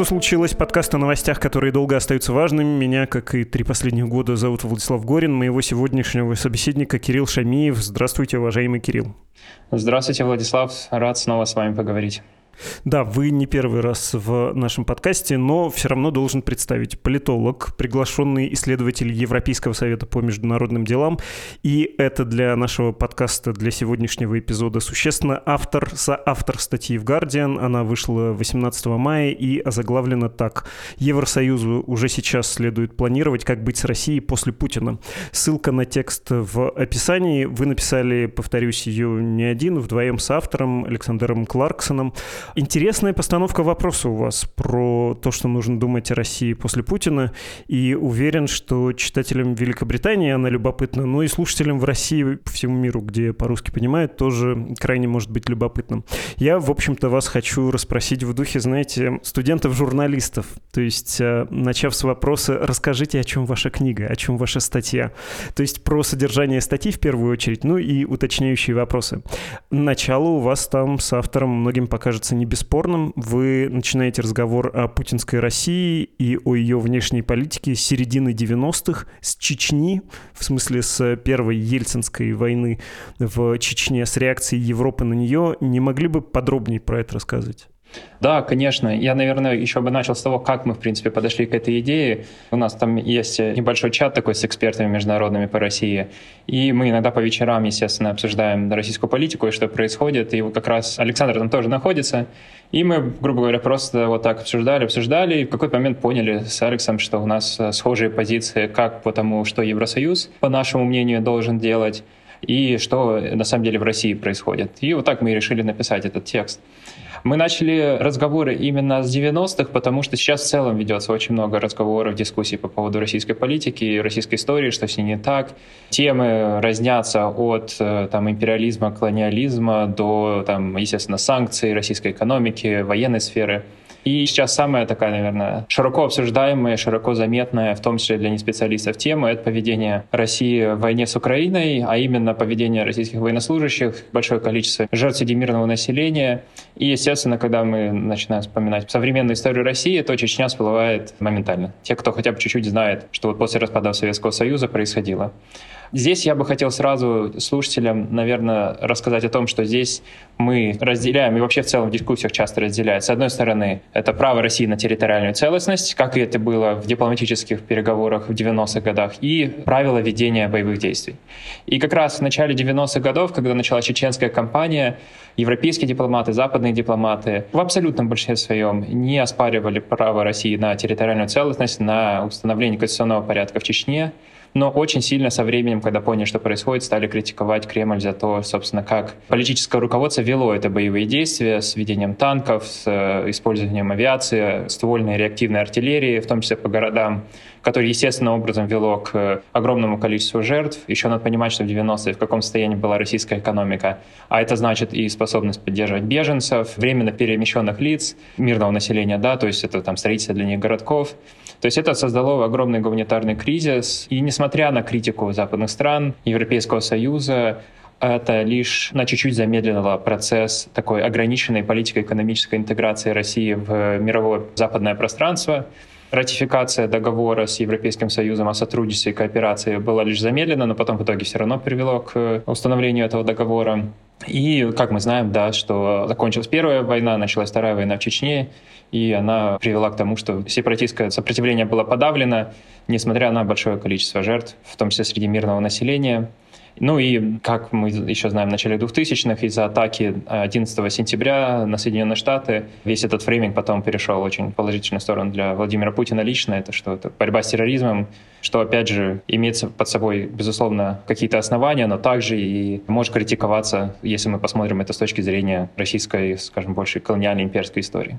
что случилось? Подкаст о новостях, которые долго остаются важными. Меня, как и три последних года, зовут Владислав Горин. Моего сегодняшнего собеседника Кирилл Шамиев. Здравствуйте, уважаемый Кирилл. Здравствуйте, Владислав. Рад снова с вами поговорить. Да, вы не первый раз в нашем подкасте, но все равно должен представить политолог, приглашенный исследователь Европейского совета по международным делам. И это для нашего подкаста, для сегодняшнего эпизода существенно автор, соавтор статьи в Guardian. Она вышла 18 мая и озаглавлена так. Евросоюзу уже сейчас следует планировать, как быть с Россией после Путина. Ссылка на текст в описании. Вы написали, повторюсь, ее не один, вдвоем с автором Александром Кларксоном. Интересная постановка вопроса у вас про то, что нужно думать о России после Путина. И уверен, что читателям Великобритании она любопытна, но и слушателям в России, по всему миру, где по-русски понимают, тоже крайне может быть любопытным. Я, в общем-то, вас хочу расспросить в духе, знаете, студентов-журналистов. То есть, э, начав с вопроса, расскажите, о чем ваша книга, о чем ваша статья. То есть, про содержание статьи в первую очередь, ну и уточняющие вопросы. Начало у вас там с автором многим покажется не бесспорным. Вы начинаете разговор о путинской России и о ее внешней политике с середины 90-х, с Чечни, в смысле с первой Ельцинской войны в Чечне, с реакцией Европы на нее. Не могли бы подробнее про это рассказать? Да, конечно. Я, наверное, еще бы начал с того, как мы, в принципе, подошли к этой идее. У нас там есть небольшой чат такой с экспертами международными по России. И мы иногда по вечерам, естественно, обсуждаем российскую политику и что происходит. И как раз Александр там тоже находится. И мы, грубо говоря, просто вот так обсуждали, обсуждали, и в какой-то момент поняли с Алексом, что у нас схожие позиции как по тому, что Евросоюз, по нашему мнению, должен делать, и что на самом деле в России происходит. И вот так мы и решили написать этот текст. Мы начали разговоры именно с 90-х, потому что сейчас в целом ведется очень много разговоров, дискуссий по поводу российской политики российской истории, что с ней не так. Темы разнятся от э, там, империализма, колониализма до, там, естественно, санкций российской экономики, военной сферы. И сейчас самая такая, наверное, широко обсуждаемая, широко заметная, в том числе для неспециалистов, тема — это поведение России в войне с Украиной, а именно поведение российских военнослужащих, большое количество жертв среди мирного населения. И, естественно, когда мы начинаем вспоминать современную историю России, то Чечня всплывает моментально. Те, кто хотя бы чуть-чуть знает, что вот после распада Советского Союза происходило. Здесь я бы хотел сразу слушателям, наверное, рассказать о том, что здесь мы разделяем, и вообще в целом в дискуссиях часто разделяют. С одной стороны, это право России на территориальную целостность, как это было в дипломатических переговорах в 90-х годах, и правила ведения боевых действий. И как раз в начале 90-х годов, когда началась чеченская кампания, европейские дипломаты, западные дипломаты в абсолютном большинстве своем не оспаривали право России на территориальную целостность, на установление конституционного порядка в Чечне, но очень сильно со временем, когда поняли, что происходит, стали критиковать Кремль за то, собственно, как политическое руководство вело это боевые действия с введением танков, с э, использованием авиации, ствольной реактивной артиллерии, в том числе по городам, которое естественным образом вело к огромному количеству жертв. Еще надо понимать, что в 90-е в каком состоянии была российская экономика. А это значит и способность поддерживать беженцев, временно перемещенных лиц, мирного населения, да, то есть это там строительство для них городков. То есть это создало огромный гуманитарный кризис. И несмотря на критику западных стран, Европейского Союза, это лишь на чуть-чуть замедлило процесс такой ограниченной политико-экономической интеграции России в мировое западное пространство. Ратификация договора с Европейским Союзом о сотрудничестве и кооперации была лишь замедлена, но потом в итоге все равно привело к установлению этого договора. И, как мы знаем, да, что закончилась первая война, началась вторая война в Чечне, и она привела к тому, что сепаратистское сопротивление было подавлено, несмотря на большое количество жертв, в том числе среди мирного населения. Ну и, как мы еще знаем, в начале 2000-х из-за атаки 11 сентября на Соединенные Штаты весь этот фрейминг потом перешел очень положительную сторону для Владимира Путина лично. Это что? Это борьба с терроризмом, что, опять же, имеется под собой, безусловно, какие-то основания, но также и может критиковаться, если мы посмотрим это с точки зрения российской, скажем, больше колониальной имперской истории.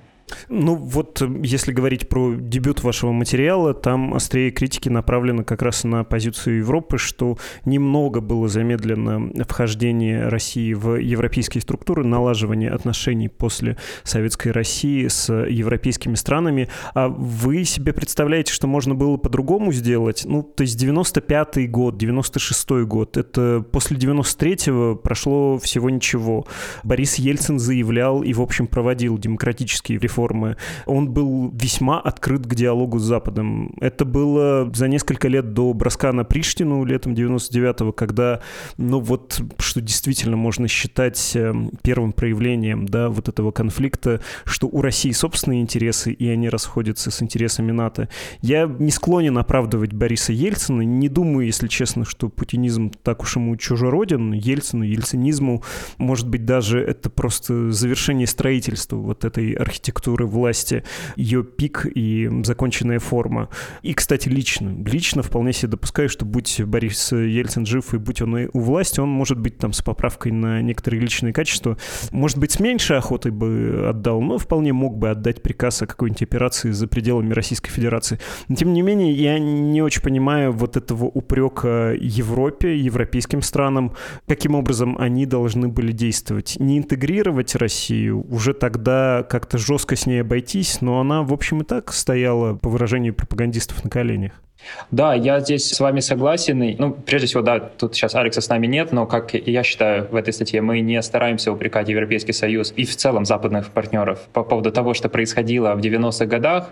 Ну вот, если говорить про дебют вашего материала, там острее критики направлены как раз на позицию Европы, что немного было замедлено вхождение России в европейские структуры, налаживание отношений после советской России с европейскими странами. А вы себе представляете, что можно было по-другому сделать? Сделать. Ну, то есть 95-й год, 96-й год, это после 93-го прошло всего ничего. Борис Ельцин заявлял и, в общем, проводил демократические реформы. Он был весьма открыт к диалогу с Западом. Это было за несколько лет до броска на Приштину летом 99-го, когда, ну вот, что действительно можно считать эм, первым проявлением, да, вот этого конфликта, что у России собственные интересы, и они расходятся с интересами НАТО. Я не склонен оправдывать Бориса Ельцина, не думаю, если честно, что путинизм так уж ему чужероден, Ельцину, ельцинизму, может быть, даже это просто завершение строительства вот этой архитектуры власти, ее пик и законченная форма. И, кстати, лично, лично вполне себе допускаю, что будь Борис Ельцин жив и будь он у власти, он может быть там с поправкой на некоторые личные качества, может быть, с меньшей охотой бы отдал, но вполне мог бы отдать приказ о какой-нибудь операции за пределами Российской Федерации. Но, тем не менее, я не очень понимаю вот этого упрека Европе, европейским странам, каким образом они должны были действовать. Не интегрировать Россию, уже тогда как-то жестко с ней обойтись, но она, в общем, и так стояла, по выражению пропагандистов, на коленях. Да, я здесь с вами согласен. Ну, прежде всего, да, тут сейчас Алекса с нами нет, но, как я считаю в этой статье, мы не стараемся упрекать Европейский Союз и в целом западных партнеров по поводу того, что происходило в 90-х годах.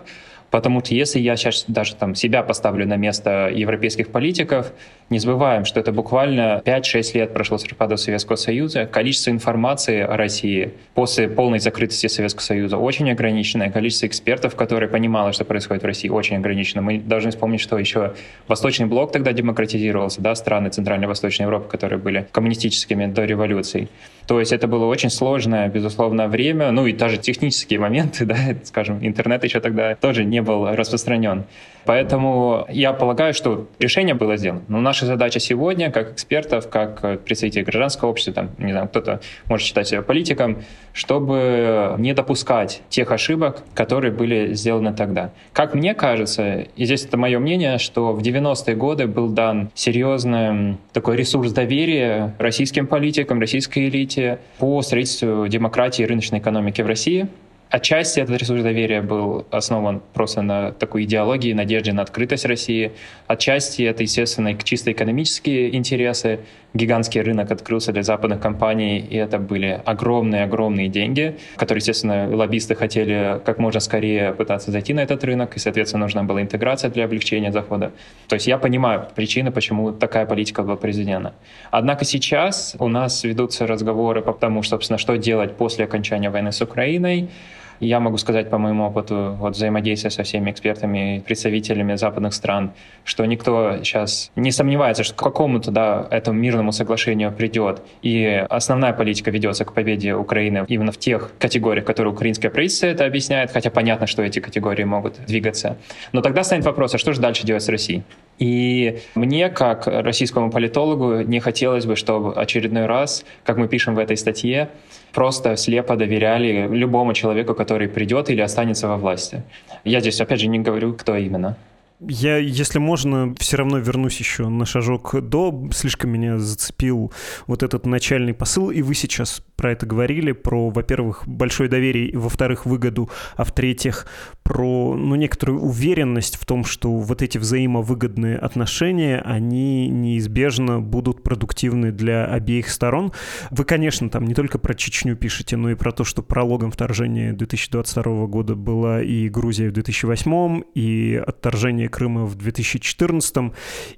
Потому что если я сейчас даже там себя поставлю на место европейских политиков, не забываем, что это буквально 5-6 лет прошло с распада Советского Союза. Количество информации о России после полной закрытости Советского Союза очень ограниченное. Количество экспертов, которые понимали, что происходит в России, очень ограничено. Мы должны вспомнить, что еще Восточный блок тогда демократизировался, да, страны Центрально-Восточной Европы, которые были коммунистическими до революции. То есть это было очень сложное, безусловно, время, ну и даже технические моменты, да, скажем, интернет еще тогда тоже не был распространен. Поэтому я полагаю, что решение было сделано. Но наша задача сегодня, как экспертов, как представителей гражданского общества, там, не знаю, кто-то может считать себя политиком, чтобы не допускать тех ошибок, которые были сделаны тогда. Как мне кажется, и здесь это мое мнение, что в 90-е годы был дан серьезный такой ресурс доверия российским политикам, российской элите по строительству демократии и рыночной экономики в России. Отчасти этот ресурс доверия был основан просто на такой идеологии, надежде на открытость России. Отчасти это, естественно, чисто экономические интересы. Гигантский рынок открылся для западных компаний, и это были огромные-огромные деньги, которые, естественно, лоббисты хотели как можно скорее пытаться зайти на этот рынок, и, соответственно, нужна была интеграция для облегчения захода. То есть я понимаю причины, почему такая политика была произведена. Однако сейчас у нас ведутся разговоры по тому, собственно, что делать после окончания войны с Украиной, я могу сказать по моему опыту вот, взаимодействия со всеми экспертами и представителями западных стран, что никто сейчас не сомневается, что к какому-то да, этому мирному соглашению придет. И основная политика ведется к победе Украины именно в тех категориях, которые украинское правительство это объясняет, хотя понятно, что эти категории могут двигаться. Но тогда станет вопрос, а что же дальше делать с Россией? И мне, как российскому политологу, не хотелось бы, чтобы очередной раз, как мы пишем в этой статье, просто слепо доверяли любому человеку, который придет или останется во власти. Я здесь, опять же, не говорю, кто именно. Я, если можно, все равно вернусь еще на шажок до. Слишком меня зацепил вот этот начальный посыл, и вы сейчас про это говорили, про, во-первых, большое доверие, во-вторых, выгоду, а в-третьих, про ну, некоторую уверенность в том, что вот эти взаимовыгодные отношения, они неизбежно будут продуктивны для обеих сторон. Вы, конечно, там не только про Чечню пишете, но и про то, что прологом вторжения 2022 года была и Грузия в 2008, и отторжение Крыма в 2014.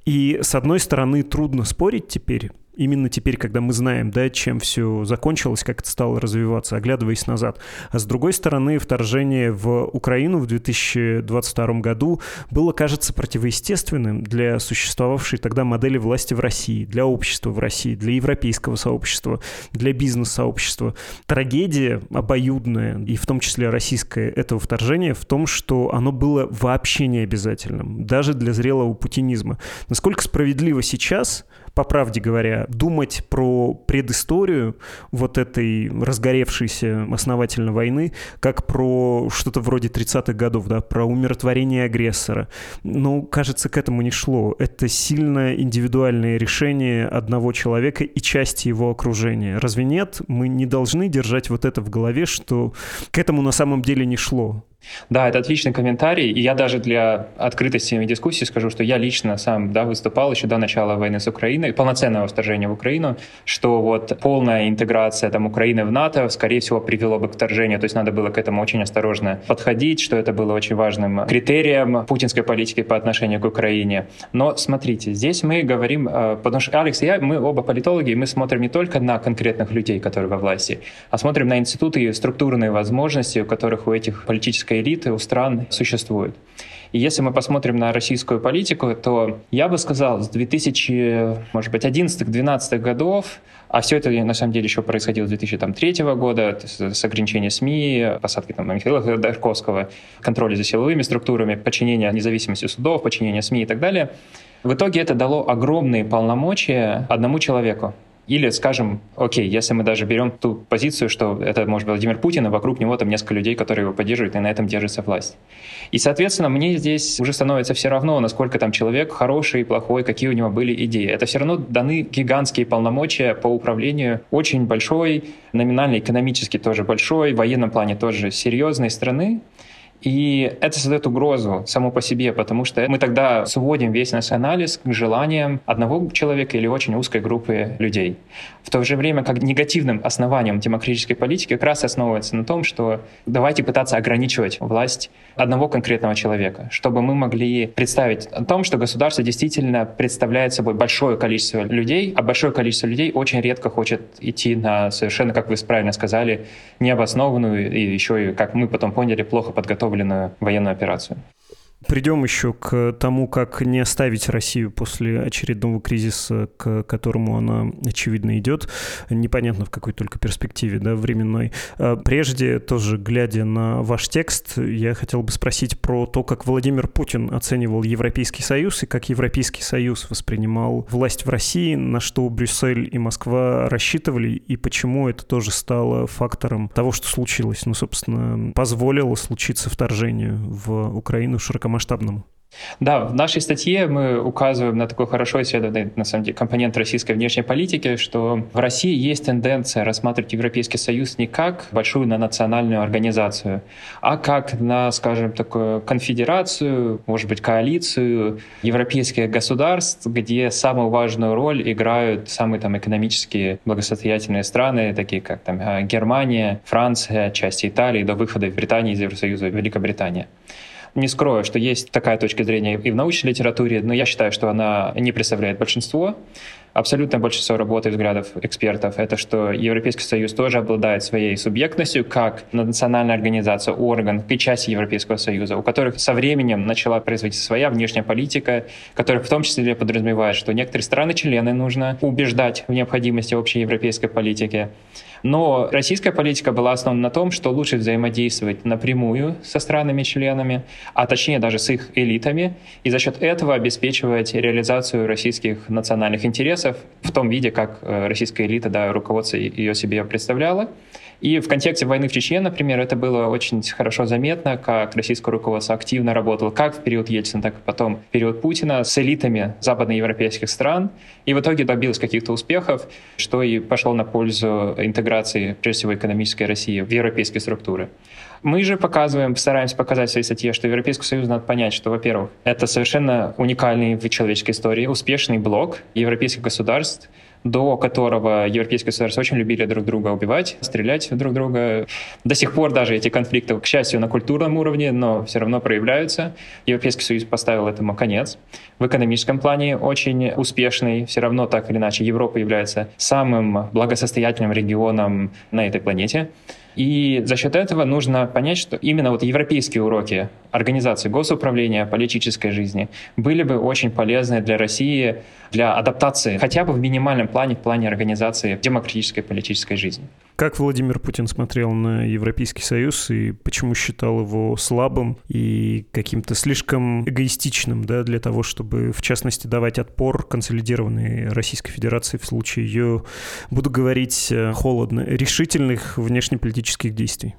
И, с одной стороны, трудно спорить теперь, именно теперь, когда мы знаем, да, чем все закончилось, как это стало развиваться, оглядываясь назад. А с другой стороны, вторжение в Украину в 2022 году было, кажется, противоестественным для существовавшей тогда модели власти в России, для общества в России, для европейского сообщества, для бизнес-сообщества. Трагедия обоюдная, и в том числе российская, этого вторжения в том, что оно было вообще не обязательным, даже для зрелого путинизма. Насколько справедливо сейчас по правде говоря, думать про предысторию вот этой разгоревшейся основательно войны, как про что-то вроде 30-х годов, да, про умиротворение агрессора. Ну, кажется, к этому не шло. Это сильно индивидуальное решение одного человека и части его окружения. Разве нет? Мы не должны держать вот это в голове, что к этому на самом деле не шло. Да, это отличный комментарий. И я даже для открытости дискуссии скажу, что я лично сам да, выступал еще до начала войны с Украиной, полноценного вторжения в Украину, что вот полная интеграция там, Украины в НАТО, скорее всего, привело бы к вторжению. То есть надо было к этому очень осторожно подходить, что это было очень важным критерием путинской политики по отношению к Украине. Но смотрите, здесь мы говорим, э, потому что Алекс и я, мы оба политологи, и мы смотрим не только на конкретных людей, которые во власти, а смотрим на институты и структурные возможности, у которых у этих политических политической элиты у стран существует. И если мы посмотрим на российскую политику, то я бы сказал, с 2000, может быть, 11-12 годов, а все это на самом деле еще происходило с 2003 года, с ограничения СМИ, посадки там, Михаила Ходорковского, контроля за силовыми структурами, подчинения независимости судов, подчинения СМИ и так далее. В итоге это дало огромные полномочия одному человеку. Или, скажем, окей, если мы даже берем ту позицию, что это может Владимир Путин, и вокруг него там несколько людей, которые его поддерживают, и на этом держится власть. И, соответственно, мне здесь уже становится все равно, насколько там человек хороший, плохой, какие у него были идеи. Это все равно даны гигантские полномочия по управлению очень большой, номинально экономически тоже большой, в военном плане тоже серьезной страны. И это создает угрозу само по себе, потому что мы тогда сводим весь наш анализ к желаниям одного человека или очень узкой группы людей. В то же время, как негативным основанием демократической политики как раз основывается на том, что давайте пытаться ограничивать власть одного конкретного человека, чтобы мы могли представить о том, что государство действительно представляет собой большое количество людей, а большое количество людей очень редко хочет идти на совершенно, как вы правильно сказали, необоснованную и еще как мы потом поняли, плохо подготовленную подготовленную военную операцию. Придем еще к тому, как не оставить Россию после очередного кризиса, к которому она, очевидно, идет. Непонятно в какой только перспективе, да, временной. А прежде, тоже глядя на ваш текст, я хотел бы спросить про то, как Владимир Путин оценивал Европейский Союз и как Европейский Союз воспринимал власть в России, на что Брюссель и Москва рассчитывали, и почему это тоже стало фактором того, что случилось. Ну, собственно, позволило случиться вторжению в Украину широкомасштабно масштабному. Да, в нашей статье мы указываем на такой хорошо исследованный, на самом деле, компонент российской внешней политики, что в России есть тенденция рассматривать Европейский Союз не как большую на национальную организацию, а как на, скажем, такую конфедерацию, может быть, коалицию европейских государств, где самую важную роль играют самые там экономически благосостоятельные страны, такие как там Германия, Франция, часть Италии, до выхода Британии из Евросоюза, Великобритания. Не скрою, что есть такая точка зрения и в научной литературе, но я считаю, что она не представляет большинство. Абсолютное большинство работы и взглядов экспертов — это что Европейский Союз тоже обладает своей субъектностью как национальная организация, орган и часть Европейского Союза, у которых со временем начала производиться своя внешняя политика, которая в том числе подразумевает, что некоторые страны-члены нужно убеждать в необходимости общей европейской политики. Но российская политика была основана на том, что лучше взаимодействовать напрямую со странами-членами, а точнее даже с их элитами, и за счет этого обеспечивать реализацию российских национальных интересов в том виде, как э, российская элита, да, руководство ее себе представляла. И в контексте войны в Чечне, например, это было очень хорошо заметно, как российское руководство активно работало как в период Ельцина, так и потом в период Путина с элитами западноевропейских стран. И в итоге добилось каких-то успехов, что и пошло на пользу интеграции, прежде всего, экономической России в европейские структуры. Мы же показываем, стараемся показать в своей статье, что Европейский Союз надо понять, что, во-первых, это совершенно уникальный в человеческой истории успешный блок европейских государств, до которого европейские государства очень любили друг друга убивать, стрелять друг друга. До сих пор даже эти конфликты, к счастью, на культурном уровне, но все равно проявляются. Европейский Союз поставил этому конец. В экономическом плане очень успешный. Все равно так или иначе Европа является самым благосостоятельным регионом на этой планете. И за счет этого нужно понять, что именно вот европейские уроки организации госуправления, политической жизни были бы очень полезны для России для адаптации хотя бы в минимальном плане, в плане организации демократической политической жизни. Как Владимир Путин смотрел на Европейский Союз и почему считал его слабым и каким-то слишком эгоистичным да, для того, чтобы, в частности, давать отпор консолидированной Российской Федерации в случае ее, буду говорить э, холодно, решительных внешнеполитических действий?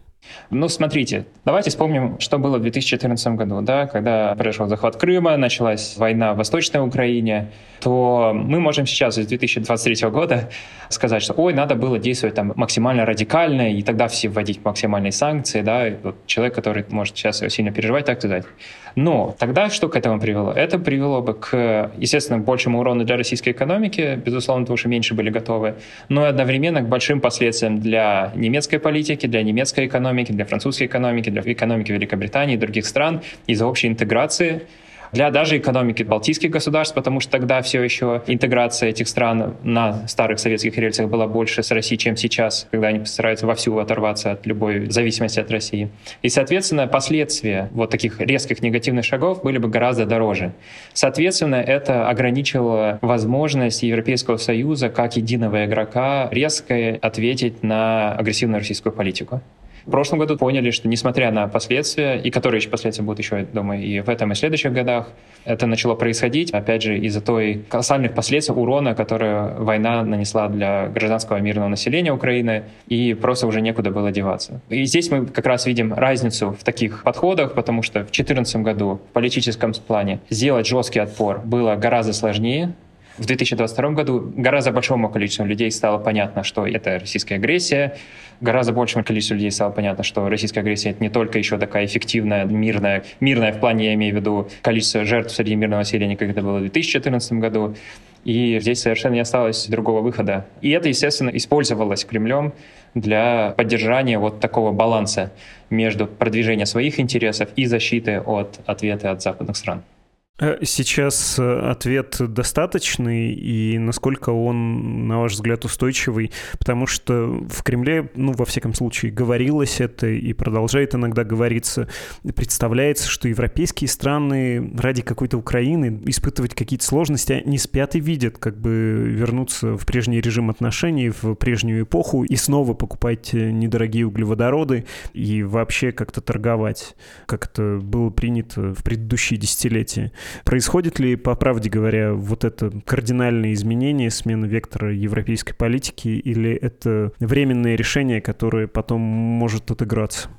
Ну, смотрите, давайте вспомним, что было в 2014 году, да, когда произошел захват Крыма, началась война в Восточной Украине, то мы можем сейчас из 2023 года сказать, что ой, надо было действовать там максимально радикально, и тогда все вводить максимальные санкции, да, и вот человек, который может сейчас сильно переживать, так сказать. Но тогда что к этому привело? Это привело бы к, естественно, большему урону для российской экономики, безусловно, потому что меньше были готовы, но и одновременно к большим последствиям для немецкой политики, для немецкой экономики, для французской экономики, для экономики Великобритании и других стран из-за общей интеграции для даже экономики балтийских государств, потому что тогда все еще интеграция этих стран на старых советских рельсах была больше с Россией, чем сейчас, когда они постараются вовсю оторваться от любой зависимости от России. И, соответственно, последствия вот таких резких негативных шагов были бы гораздо дороже. Соответственно, это ограничивало возможность Европейского Союза как единого игрока резко ответить на агрессивную российскую политику. В прошлом году поняли, что несмотря на последствия, и которые еще последствия будут еще, думаю, и в этом и следующих годах, это начало происходить, опять же, из-за той колоссальных последствий урона, которые война нанесла для гражданского мирного населения Украины, и просто уже некуда было деваться. И здесь мы как раз видим разницу в таких подходах, потому что в 2014 году в политическом плане сделать жесткий отпор было гораздо сложнее, в 2022 году гораздо большому количеству людей стало понятно, что это российская агрессия. Гораздо большему количеству людей стало понятно, что российская агрессия — это не только еще такая эффективная, мирная, мирная в плане, я имею в виду, количество жертв среди мирного населения, как это было в 2014 году. И здесь совершенно не осталось другого выхода. И это, естественно, использовалось Кремлем для поддержания вот такого баланса между продвижением своих интересов и защиты от ответа от западных стран. Э, сейчас э, ответ достаточный, и насколько он, на ваш взгляд, устойчивый? Потому что в Кремле, ну, во всяком случае, говорилось это и продолжает иногда говориться, представляется, что европейские страны ради какой-то Украины испытывать какие-то сложности, они спят и видят, как бы вернуться в прежний режим отношений, в прежнюю эпоху и снова покупать недорогие углеводороды и вообще как-то торговать, как это было принято в предыдущие десятилетия. Происходит ли, по правде говоря, вот это кардинальное изменение, смена вектора европейской политики, или это временное решение, которое потом может отыграться?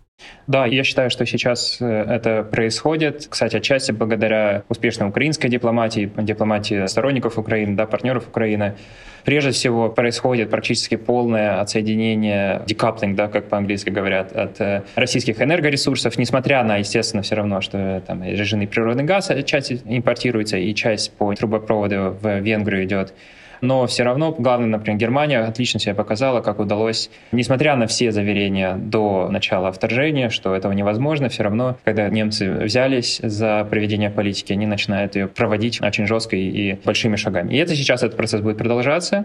Да, я считаю, что сейчас э, это происходит. Кстати, отчасти благодаря успешной украинской дипломатии, дипломатии сторонников Украины, да, партнеров Украины. Прежде всего происходит практически полное отсоединение, декаплинг, да, как по-английски говорят, от э, российских энергоресурсов, несмотря на, естественно, все равно, что там режимный природный газ часть импортируется, и часть по трубопроводу в Венгрию идет но все равно, главное, например, Германия отлично себя показала, как удалось, несмотря на все заверения до начала вторжения, что этого невозможно, все равно, когда немцы взялись за проведение политики, они начинают ее проводить очень жестко и большими шагами. И это сейчас этот процесс будет продолжаться.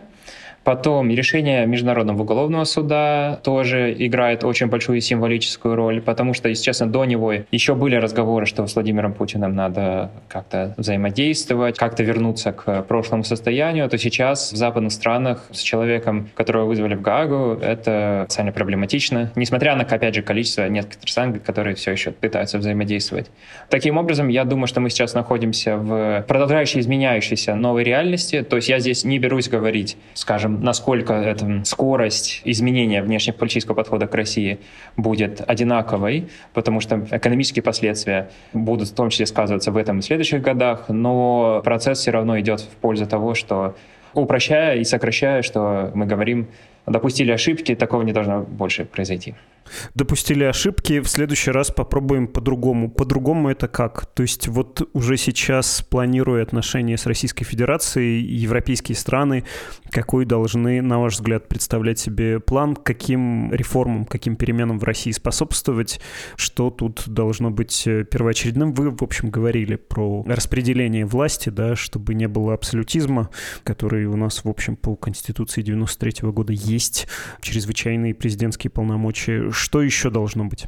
Потом решение Международного уголовного суда тоже играет очень большую символическую роль, потому что, если честно, до него еще были разговоры, что с Владимиром Путиным надо как-то взаимодействовать, как-то вернуться к прошлому состоянию, то сейчас в западных странах с человеком, которого вызвали в Гаагу, это социально проблематично, несмотря на, опять же, количество некоторых стран, которые все еще пытаются взаимодействовать. Таким образом, я думаю, что мы сейчас находимся в продолжающей изменяющейся новой реальности, то есть я здесь не берусь говорить, скажем, скажем, насколько эта скорость изменения внешнеполитического подхода к России будет одинаковой, потому что экономические последствия будут в том числе сказываться в этом и следующих годах, но процесс все равно идет в пользу того, что упрощая и сокращая, что мы говорим, допустили ошибки, такого не должно больше произойти допустили ошибки, в следующий раз попробуем по-другому. По-другому это как? То есть вот уже сейчас, планируя отношения с Российской Федерацией, европейские страны, какой должны, на ваш взгляд, представлять себе план, каким реформам, каким переменам в России способствовать, что тут должно быть э, первоочередным? Вы, в общем, говорили про распределение власти, да, чтобы не было абсолютизма, который у нас, в общем, по Конституции 93 -го года есть, чрезвычайные президентские полномочия что еще должно быть?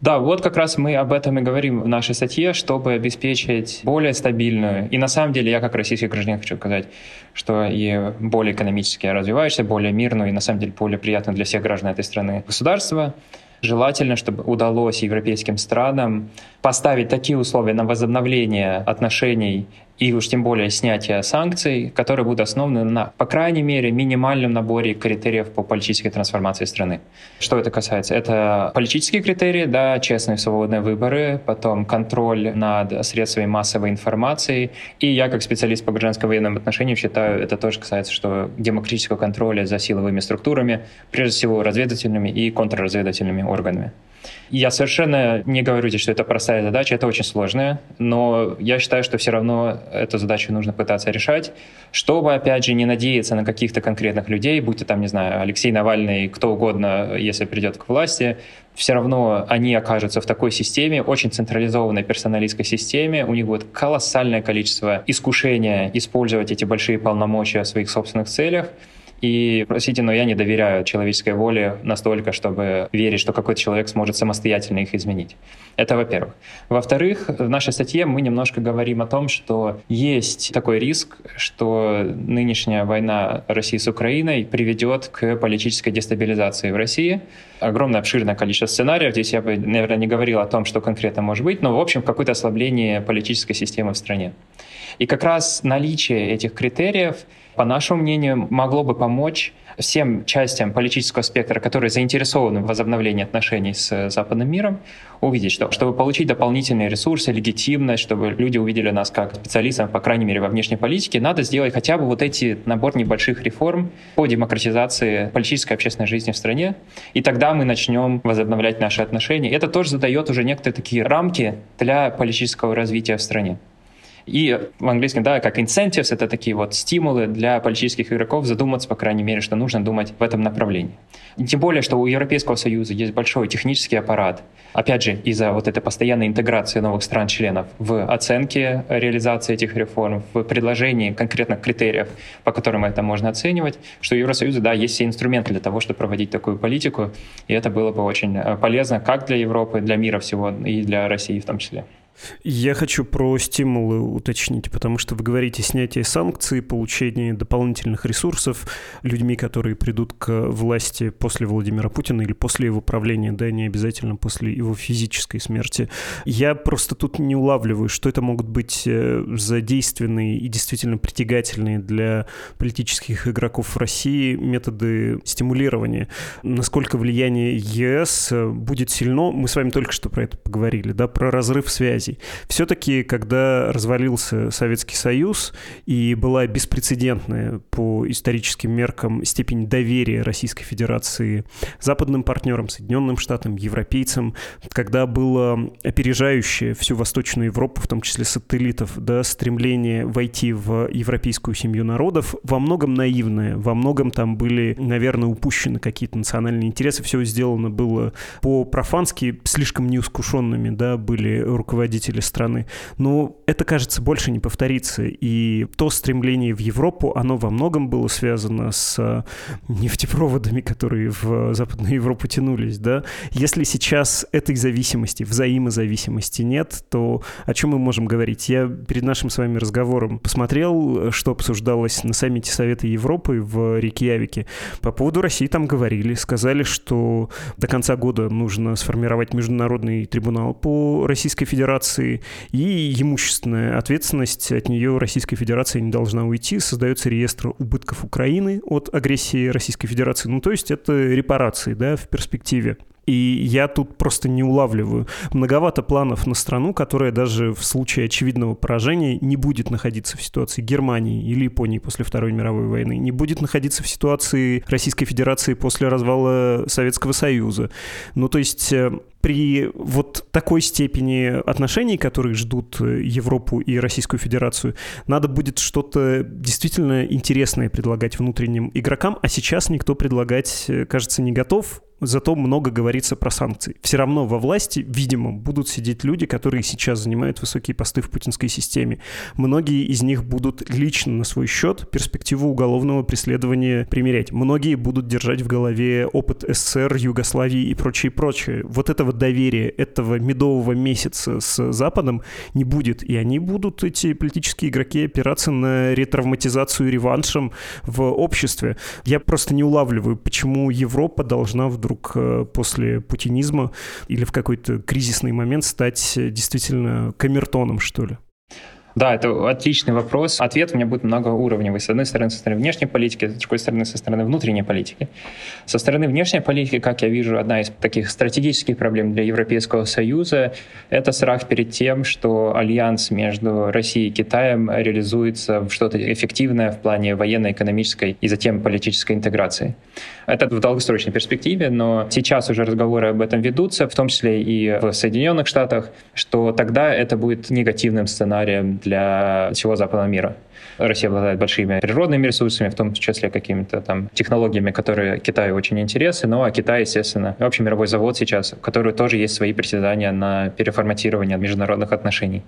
Да, вот как раз мы об этом и говорим в нашей статье, чтобы обеспечить более стабильную, и на самом деле я как российский гражданин хочу сказать, что и более экономически развивающееся, более мирную и на самом деле более приятную для всех граждан этой страны государство, Желательно, чтобы удалось европейским странам поставить такие условия на возобновление отношений и уж тем более снятие санкций, которые будут основаны на, по крайней мере, минимальном наборе критериев по политической трансформации страны. Что это касается? Это политические критерии, да, честные свободные выборы, потом контроль над средствами массовой информации, и я как специалист по гражданско-военным отношениям считаю, это тоже касается, что демократического контроля за силовыми структурами, прежде всего разведывательными и контрразведывательными органами. Я совершенно не говорю здесь, что это простая задача, это очень сложная, но я считаю, что все равно эту задачу нужно пытаться решать, чтобы, опять же, не надеяться на каких-то конкретных людей, будь то там, не знаю, Алексей Навальный, кто угодно, если придет к власти, все равно они окажутся в такой системе, очень централизованной персоналистской системе, у них будет колоссальное количество искушения использовать эти большие полномочия в своих собственных целях, и, простите, но я не доверяю человеческой воле настолько, чтобы верить, что какой-то человек сможет самостоятельно их изменить. Это во-первых. Во-вторых, в нашей статье мы немножко говорим о том, что есть такой риск, что нынешняя война России с Украиной приведет к политической дестабилизации в России. Огромное обширное количество сценариев. Здесь я бы, наверное, не говорил о том, что конкретно может быть, но, в общем, какое-то ослабление политической системы в стране. И как раз наличие этих критериев по нашему мнению, могло бы помочь всем частям политического спектра, которые заинтересованы в возобновлении отношений с западным миром, увидеть, что чтобы получить дополнительные ресурсы, легитимность, чтобы люди увидели нас как специалистов, по крайней мере, во внешней политике, надо сделать хотя бы вот эти набор небольших реформ по демократизации политической и общественной жизни в стране, и тогда мы начнем возобновлять наши отношения. Это тоже задает уже некоторые такие рамки для политического развития в стране. И в английском, да, как incentives, это такие вот стимулы для политических игроков задуматься, по крайней мере, что нужно думать в этом направлении. Тем более, что у Европейского Союза есть большой технический аппарат, опять же, из-за вот этой постоянной интеграции новых стран-членов в оценке реализации этих реформ, в предложении конкретных критериев, по которым это можно оценивать, что у Евросоюза, да, есть все инструменты для того, чтобы проводить такую политику, и это было бы очень э, полезно как для Европы, для мира всего, и для России в том числе. Я хочу про стимулы уточнить, потому что вы говорите снятие санкций, получение дополнительных ресурсов людьми, которые придут к власти после Владимира Путина или после его правления, да, не обязательно после его физической смерти. Я просто тут не улавливаю, что это могут быть э, задействованные и действительно притягательные для политических игроков в России методы стимулирования. Насколько влияние ЕС будет сильно, мы с вами только что про это поговорили, да, про разрыв связи связей. Все-таки, когда развалился Советский Союз и была беспрецедентная по историческим меркам степень доверия Российской Федерации западным партнерам, Соединенным Штатам, европейцам, когда было опережающее всю Восточную Европу, в том числе сателлитов, да, стремление войти в европейскую семью народов, во многом наивное, во многом там были, наверное, упущены какие-то национальные интересы, все сделано было по-профански, слишком неискушенными, да, были руководители руководители страны. Но это, кажется, больше не повторится. И то стремление в Европу, оно во многом было связано с э, нефтепроводами, которые в Западную Европу тянулись, да. Если сейчас этой зависимости, взаимозависимости нет, то о чем мы можем говорить? Я перед нашим с вами разговором посмотрел, что обсуждалось на саммите Совета Европы в Рейкьявике. По поводу России там говорили, сказали, что до конца года нужно сформировать международный трибунал по Российской Федерации, Федерации, и имущественная ответственность от нее Российской Федерации не должна уйти. Создается реестр убытков Украины от агрессии Российской Федерации. Ну, то есть это репарации, да, в перспективе. И я тут просто не улавливаю. Многовато планов на страну, которая даже в случае очевидного поражения не будет находиться в ситуации Германии или Японии после Второй мировой войны, не будет находиться в ситуации Российской Федерации после развала Советского Союза. Ну, то есть э, при вот такой степени отношений, которые ждут э, Европу и Российскую Федерацию, надо будет что-то действительно интересное предлагать внутренним игрокам, а сейчас никто предлагать, э, кажется, не готов зато много говорится про санкции. Все равно во власти, видимо, будут сидеть люди, которые сейчас занимают высокие посты в путинской системе. Многие из них будут лично на свой счет перспективу уголовного преследования примерять. Многие будут держать в голове опыт СССР, Югославии и прочее, прочее. Вот этого доверия, этого медового месяца с Западом не будет. И они будут, эти политические игроки, опираться на ретравматизацию реваншем в обществе. Я просто не улавливаю, почему Европа должна вдруг вдруг э, после путинизма или в какой-то кризисный момент стать действительно камертоном, что ли? Да, это отличный вопрос. Ответ у меня будет многоуровневый. С одной стороны, со стороны внешней политики, с другой стороны, со стороны внутренней политики. Со стороны внешней политики, как я вижу, одна из таких стратегических проблем для Европейского Союза — это страх перед тем, что альянс между Россией и Китаем реализуется в что-то эффективное в плане военно-экономической и затем политической интеграции. Это в долгосрочной перспективе, но сейчас уже разговоры об этом ведутся, в том числе и в Соединенных Штатах, что тогда это будет негативным сценарием всего западного мира. Россия обладает большими природными ресурсами, в том числе какими-то там технологиями, которые Китаю очень интересны, ну а Китай, естественно, вообще мировой завод сейчас, у которого тоже есть свои притязания на переформатирование международных отношений.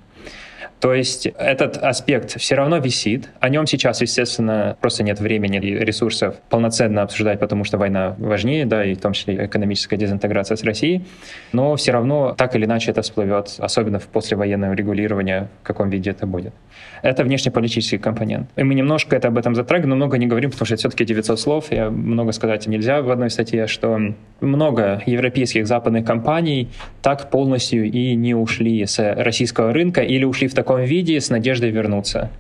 То есть этот аспект все равно висит. О нем сейчас, естественно, просто нет времени и ресурсов полноценно обсуждать, потому что война важнее, да, и в том числе экономическая дезинтеграция с Россией. Но все равно так или иначе это всплывет, особенно в послевоенном регулировании, в каком виде это будет. Это внешнеполитический компонент. И мы немножко это об этом затрагиваем, но много не говорим, потому что это все-таки 900 слов, и много сказать нельзя в одной статье, что много европейских западных компаний так полностью и не ушли с российского рынка или ушли в таком виде с надеждой вернуться.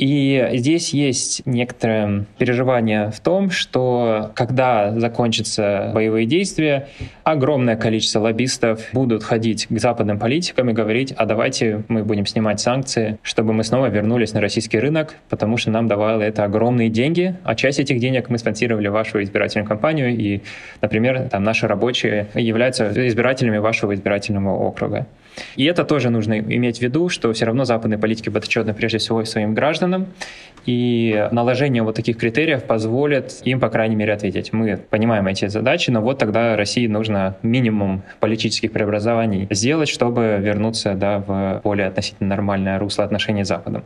И здесь есть некоторое переживание в том, что когда закончатся боевые действия, огромное количество лоббистов будут ходить к западным политикам и говорить, а давайте мы будем снимать санкции, чтобы мы снова вернулись на российский рынок, потому что нам давало это огромные деньги, а часть этих денег мы спонсировали вашу избирательную кампанию, и, например, там наши рабочие являются избирателями вашего избирательного округа. И это тоже нужно иметь в виду, что все равно западные политики подотчетны прежде всего своим гражданам, и наложение вот таких критериев позволит им, по крайней мере, ответить. Мы понимаем эти задачи, но вот тогда России нужно минимум политических преобразований сделать, чтобы вернуться да, в более относительно нормальное русло отношений с Западом.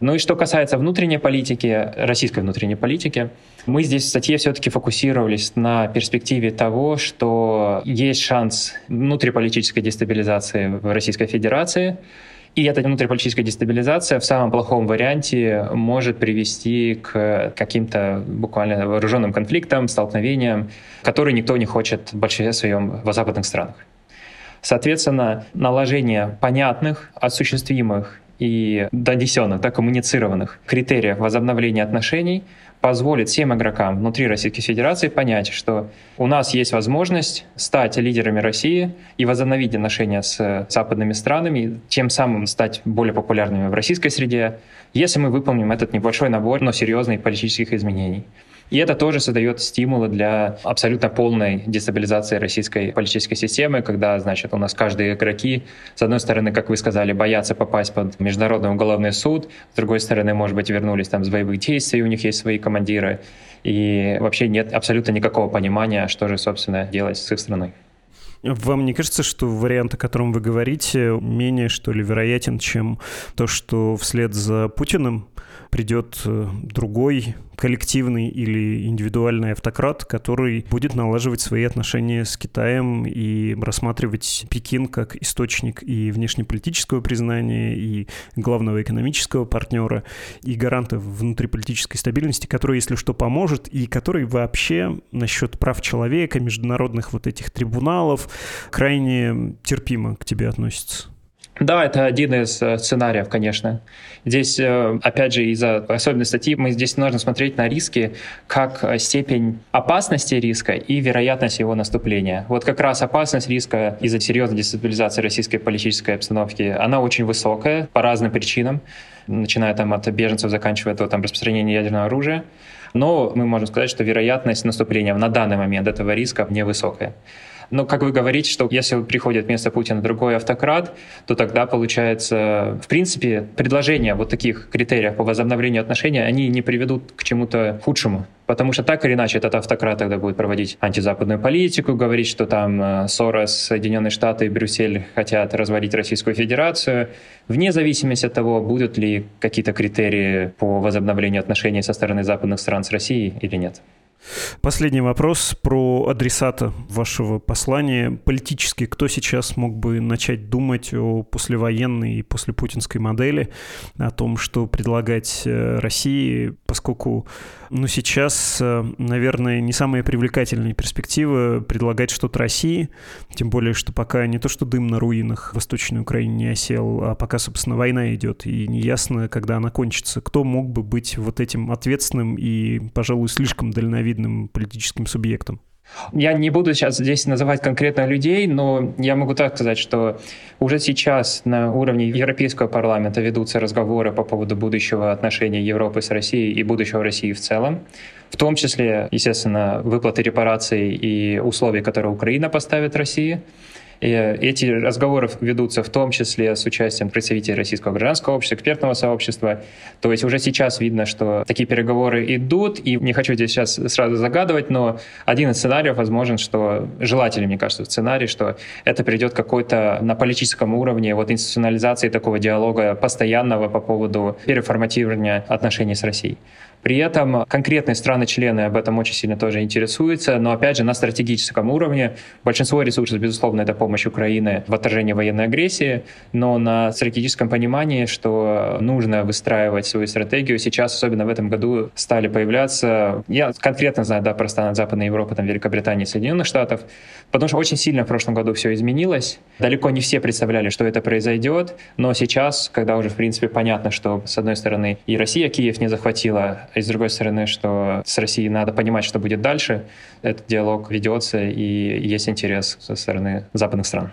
Ну и что касается внутренней политики, российской внутренней политики, мы здесь в статье все-таки фокусировались на перспективе того, что есть шанс внутриполитической дестабилизации в Российской Федерации, и эта внутриполитическая дестабилизация в самом плохом варианте может привести к каким-то буквально вооруженным конфликтам, столкновениям, которые никто не хочет в большинстве своем в западных странах. Соответственно, наложение понятных, осуществимых и донесенных, да, коммуницированных критериев возобновления отношений позволит всем игрокам внутри Российской Федерации понять, что у нас есть возможность стать лидерами России и возобновить отношения с западными странами, тем самым стать более популярными в российской среде, если мы выполним этот небольшой набор, но серьезных политических изменений. И это тоже создает стимулы для абсолютно полной дестабилизации российской политической системы, когда, значит, у нас каждые игроки, с одной стороны, как вы сказали, боятся попасть под Международный уголовный суд, с другой стороны, может быть, вернулись там с боевых действий, у них есть свои командиры, и вообще нет абсолютно никакого понимания, что же, собственно, делать с их страной. Вам не кажется, что вариант, о котором вы говорите, менее, что ли, вероятен, чем то, что вслед за Путиным придет э, другой коллективный или индивидуальный автократ, который будет налаживать свои отношения с Китаем и рассматривать Пекин как источник и внешнеполитического признания, и главного экономического партнера, и гаранта внутриполитической стабильности, который, если что, поможет, и который вообще насчет прав человека, международных вот этих трибуналов крайне терпимо к тебе относится. Да, это один из э, сценариев, конечно. Здесь, э, опять же, из-за особенной статьи мы здесь нужно смотреть на риски как э, степень опасности риска и вероятность его наступления. Вот как раз опасность риска из-за серьезной дестабилизации российской политической обстановки, она очень высокая по разным причинам, начиная там от беженцев, заканчивая до там, распространения ядерного оружия. Но мы можем сказать, что вероятность наступления на данный момент этого риска невысокая. Но, как вы говорите, что если приходит вместо Путина другой автократ, то тогда получается, в принципе, предложения вот таких критериев по возобновлению отношений, они не приведут к чему-то худшему. Потому что так или иначе этот автократ тогда будет проводить антизападную политику, говорить, что там э, Сорос, Соединенные Штаты и Брюссель хотят развалить Российскую Федерацию, вне зависимости от того, будут ли какие-то критерии по возобновлению отношений со стороны западных стран с Россией или нет. Последний вопрос про адресата вашего послания. Политически, кто сейчас мог бы начать думать о послевоенной и послепутинской модели, о том, что предлагать э, России, поскольку ну, сейчас, э, наверное, не самая привлекательная перспектива предлагать что-то России, тем более, что пока не то, что дым на руинах Восточной Украины не осел, а пока, собственно, война идет, и неясно, когда она кончится. Кто мог бы быть вот этим ответственным и, пожалуй, слишком дальновидным политическим субъектом? Я не буду сейчас здесь называть конкретно людей, но я могу так сказать, что уже сейчас на уровне Европейского парламента ведутся разговоры по поводу будущего отношения Европы с Россией и будущего России в целом. В том числе, естественно, выплаты репараций и условий, которые Украина поставит России. И эти разговоры ведутся в том числе с участием представителей российского гражданского общества, экспертного сообщества. То есть уже сейчас видно, что такие переговоры идут, и не хочу здесь сейчас сразу загадывать, но один из сценариев возможен, что желательно, мне кажется, сценарий, что это придет какой-то на политическом уровне вот институционализации такого диалога постоянного по поводу переформатирования отношений с Россией. При этом конкретные страны-члены об этом очень сильно тоже интересуются, но опять же на стратегическом уровне большинство ресурсов, безусловно, это помощь Украины в отражении военной агрессии, но на стратегическом понимании, что нужно выстраивать свою стратегию, сейчас, особенно в этом году, стали появляться, я конкретно знаю, да, про страны Западной Европы, там Великобритании, Соединенных Штатов, потому что очень сильно в прошлом году все изменилось. Далеко не все представляли, что это произойдет, но сейчас, когда уже, в принципе, понятно, что, с одной стороны, и Россия Киев не захватила, и с другой стороны, что с Россией надо понимать, что будет дальше, этот диалог ведется, и есть интерес со стороны западных стран.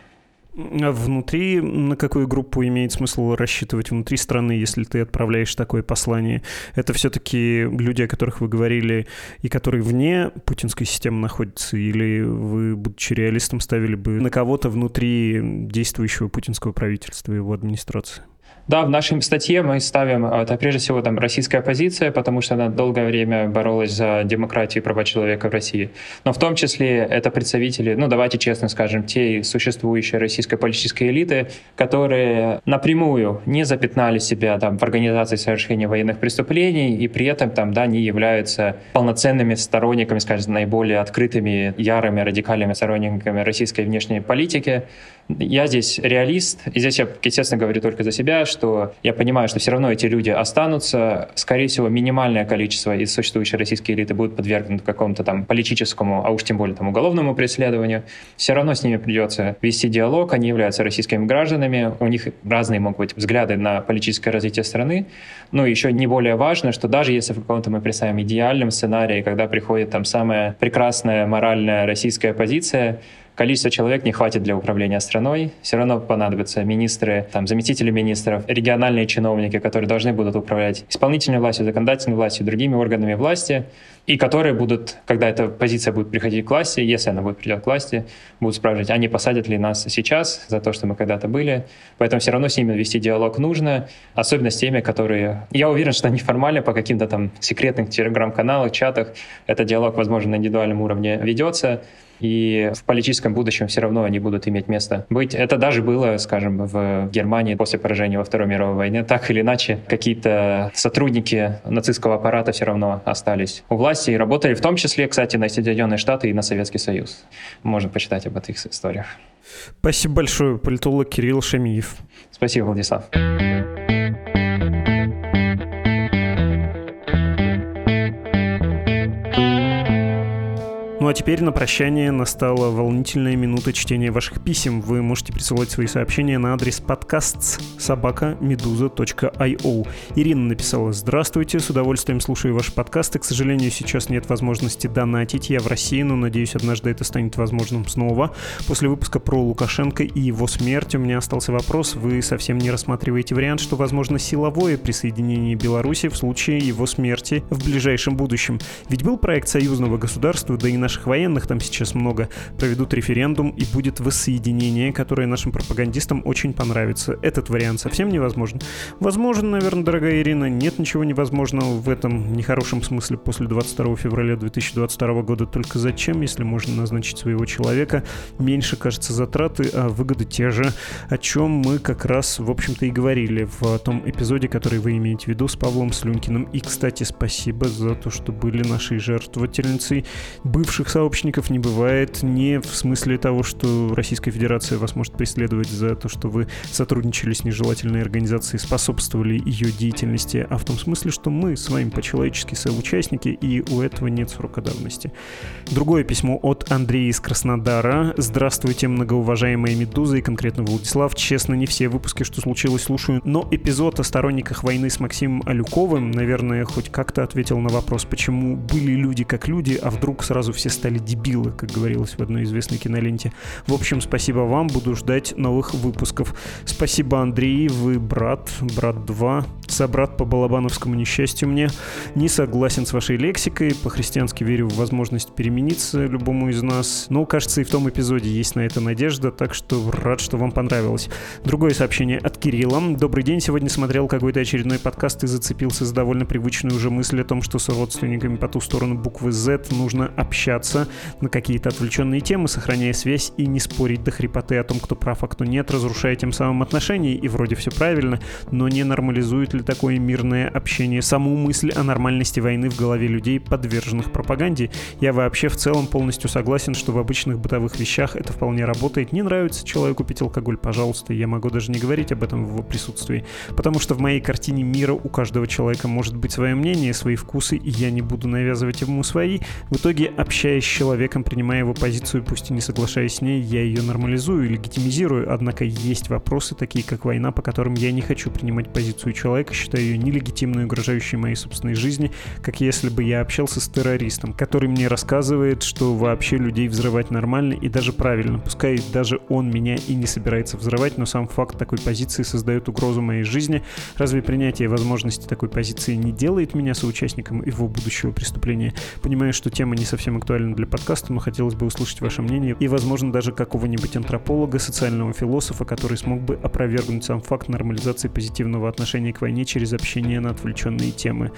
А внутри, на какую группу имеет смысл рассчитывать внутри страны, если ты отправляешь такое послание? Это все-таки люди, о которых вы говорили, и которые вне путинской системы находятся? Или вы, будучи реалистом, ставили бы на кого-то внутри действующего путинского правительства и его администрации? Да, в нашей статье мы ставим, а, это прежде всего там российская позиция, потому что она долгое время боролась за демократию и права человека в России. Но в том числе это представители, ну давайте честно скажем, те существующие российской политической элиты, которые напрямую не запятнали себя там в организации совершения военных преступлений и при этом там, да, не являются полноценными сторонниками, скажем, наиболее открытыми, ярыми, радикальными сторонниками российской внешней политики. Я здесь реалист, и здесь я, естественно, говорю только за себя, что я понимаю, что все равно эти люди останутся. Скорее всего, минимальное количество из существующей российской элиты будет подвергнуто какому-то там политическому, а уж тем более там уголовному преследованию. Все равно с ними придется вести диалог, они являются российскими гражданами, у них разные могут быть взгляды на политическое развитие страны. Но еще не более важно, что даже если в каком-то мы представим идеальном сценарии, когда приходит там самая прекрасная моральная российская позиция, количество человек не хватит для управления страной, все равно понадобятся министры, там, заместители министров, региональные чиновники, которые должны будут управлять исполнительной властью, законодательной властью, другими органами власти, и которые будут, когда эта позиция будет приходить к власти, если она будет придет к власти, будут спрашивать, а не посадят ли нас сейчас за то, что мы когда-то были. Поэтому все равно с ними вести диалог нужно, особенно с теми, которые... Я уверен, что неформально по каким-то там секретным телеграм-каналам, чатах этот диалог, возможно, на индивидуальном уровне ведется, и в политическом будущем все равно они будут иметь место быть. Это даже было, скажем, в Германии после поражения во Второй мировой войне. Так или иначе, какие-то сотрудники нацистского аппарата все равно остались у власти и работали в том числе, кстати, на Соединенные Штаты и на Советский Союз. Можно почитать об этих историях. Спасибо большое, политолог Кирилл Шамиев. Спасибо, Владислав. Теперь на прощание настала волнительная минута чтения ваших писем. Вы можете присылать свои сообщения на адрес подкаст собака meduza.io. Ирина написала «Здравствуйте, с удовольствием слушаю ваши подкасты. К сожалению, сейчас нет возможности донатить. Я в России, но надеюсь, однажды это станет возможным снова. После выпуска про Лукашенко и его смерть у меня остался вопрос. Вы совсем не рассматриваете вариант, что возможно силовое присоединение Беларуси в случае его смерти в ближайшем будущем? Ведь был проект союзного государства, да и наш наших военных, там сейчас много, проведут референдум и будет воссоединение, которое нашим пропагандистам очень понравится. Этот вариант совсем невозможен. Возможно, наверное, дорогая Ирина, нет ничего невозможного в этом нехорошем смысле после 22 февраля 2022 года. Только зачем, если можно назначить своего человека? Меньше, кажется, затраты, а выгоды те же, о чем мы как раз, в общем-то, и говорили в том эпизоде, который вы имеете в виду с Павлом Слюнкиным. И, кстати, спасибо за то, что были нашей жертвовательницей. Бывших сообщников не бывает не в смысле того, что Российская Федерация вас может преследовать за то, что вы сотрудничали с нежелательной организацией, способствовали ее деятельности, а в том смысле, что мы с вами по-человечески соучастники, и у этого нет срока давности. Другое письмо от Андрея из Краснодара. Здравствуйте, многоуважаемые Медуза и конкретно Владислав. Честно, не все выпуски, что случилось, слушаю, но эпизод о сторонниках войны с Максимом Алюковым, наверное, хоть как-то ответил на вопрос, почему были люди как люди, а вдруг сразу все стали дебилы, как говорилось в одной известной киноленте. В общем, спасибо вам, буду ждать новых выпусков. Спасибо, Андрей, вы брат, брат 2, собрат по балабановскому несчастью мне. Не согласен с вашей лексикой, по-христиански верю в возможность перемениться любому из нас. Но, кажется, и в том эпизоде есть на это надежда, так что рад, что вам понравилось. Другое сообщение от Кирилла. Добрый день, сегодня смотрел какой-то очередной подкаст и зацепился за довольно привычную уже мысль о том, что с родственниками по ту сторону буквы Z нужно общаться на какие-то отвлеченные темы, сохраняя связь и не спорить до хрипоты о том, кто прав, а кто нет, разрушая тем самым отношения, и вроде все правильно, но не нормализует ли такое мирное общение саму мысль о нормальности войны в голове людей, подверженных пропаганде? Я вообще в целом полностью согласен, что в обычных бытовых вещах это вполне работает. Не нравится человеку пить алкоголь, пожалуйста, я могу даже не говорить об этом в его присутствии, потому что в моей картине мира у каждого человека может быть свое мнение, свои вкусы, и я не буду навязывать ему свои. В итоге, общаясь с человеком, принимая его позицию, пусть и не соглашаясь с ней, я ее нормализую и легитимизирую, однако есть вопросы, такие как война, по которым я не хочу принимать позицию человека, считаю ее нелегитимной, угрожающей моей собственной жизни, как если бы я общался с террористом, который мне рассказывает, что вообще людей взрывать нормально и даже правильно, пускай даже он меня и не собирается взрывать, но сам факт такой позиции создает угрозу моей жизни. Разве принятие возможности такой позиции не делает меня соучастником его будущего преступления? Понимаю, что тема не совсем актуальна для подкаста, но хотелось бы услышать ваше мнение и, возможно, даже какого-нибудь антрополога, социального философа, который смог бы опровергнуть сам факт нормализации позитивного отношения к войне через общение на отвлеченные темы.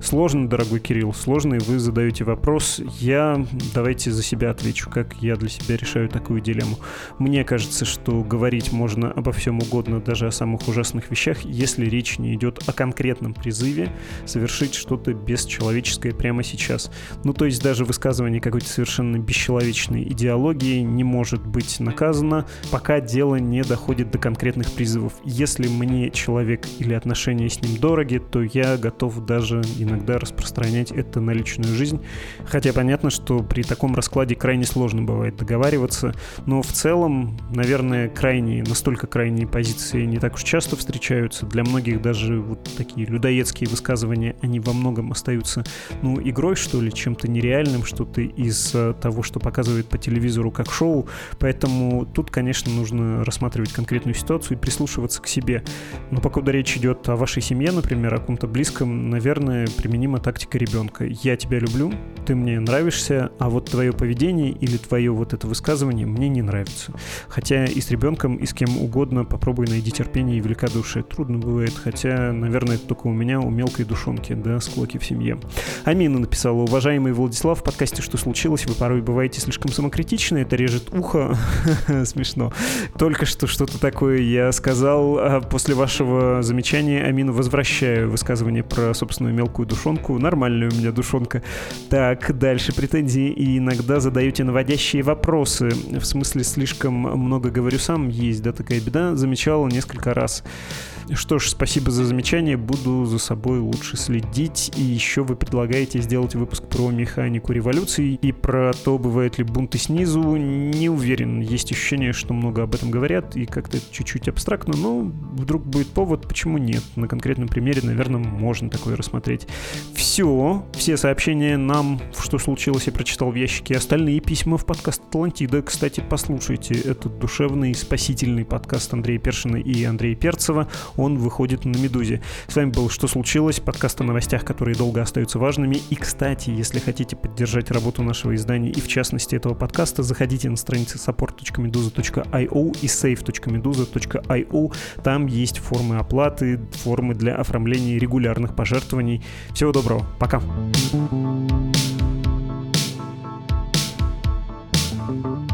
Сложно, дорогой Кирилл, сложно, и вы задаете вопрос. Я, давайте за себя отвечу, как я для себя решаю такую дилемму. Мне кажется, что говорить можно обо всем угодно, даже о самых ужасных вещах, если речь не идет о конкретном призыве совершить что-то бесчеловеческое прямо сейчас. Ну, то есть даже высказывание какой-то совершенно бесчеловечной идеологии не может быть наказано, пока дело не доходит до конкретных призывов. Если мне человек или отношения с ним дороги, то я готов даже иногда распространять это на личную жизнь. Хотя понятно, что при таком раскладе крайне сложно бывает договариваться, но в целом, наверное, крайние, настолько крайние позиции не так уж часто встречаются. Для многих даже вот такие людоедские высказывания, они во многом остаются, ну, игрой, что ли, чем-то нереальным, что-то из э, того, что показывают по телевизору как шоу. Поэтому тут, конечно, нужно рассматривать конкретную ситуацию и прислушиваться к себе. Но пока речь идет о вашей семье, например, о ком-то близком, наверное, применима тактика ребенка. Я тебя люблю, ты мне нравишься, а вот твое поведение или твое вот это высказывание мне не нравится. Хотя и с ребенком, и с кем угодно попробуй найди терпение и великодушие. Трудно бывает, хотя, наверное, это только у меня, у мелкой душонки, да, склоки в семье. Амина написала, уважаемый Владислав, в подкасте «Что случилось?» вы порой бываете слишком самокритичны, это режет ухо. Смешно. Только что что-то такое я сказал. А после вашего замечания, Амину, возвращаю высказывание про собственную мелкую такую душонку. Нормальная у меня душонка. Так, дальше претензии и иногда задаете наводящие вопросы. В смысле, слишком много говорю сам, есть, да, такая беда. Замечал несколько раз. Что ж, спасибо за замечание, буду за собой лучше следить. И еще вы предлагаете сделать выпуск про механику революции и про то, бывают ли бунты снизу. Не уверен, есть ощущение, что много об этом говорят, и как-то это чуть-чуть абстрактно, но вдруг будет повод, почему нет. На конкретном примере, наверное, можно такое рассмотреть. Все, все сообщения нам, что случилось, я прочитал в ящике. Остальные письма в подкаст Атлантида. Кстати, послушайте этот душевный, спасительный подкаст Андрея Першина и Андрея Перцева он выходит на «Медузе». С вами был «Что случилось?» подкаст о новостях, которые долго остаются важными. И, кстати, если хотите поддержать работу нашего издания и, в частности, этого подкаста, заходите на страницы support.meduza.io и save.meduza.io. Там есть формы оплаты, формы для оформления регулярных пожертвований. Всего доброго. Пока. thank you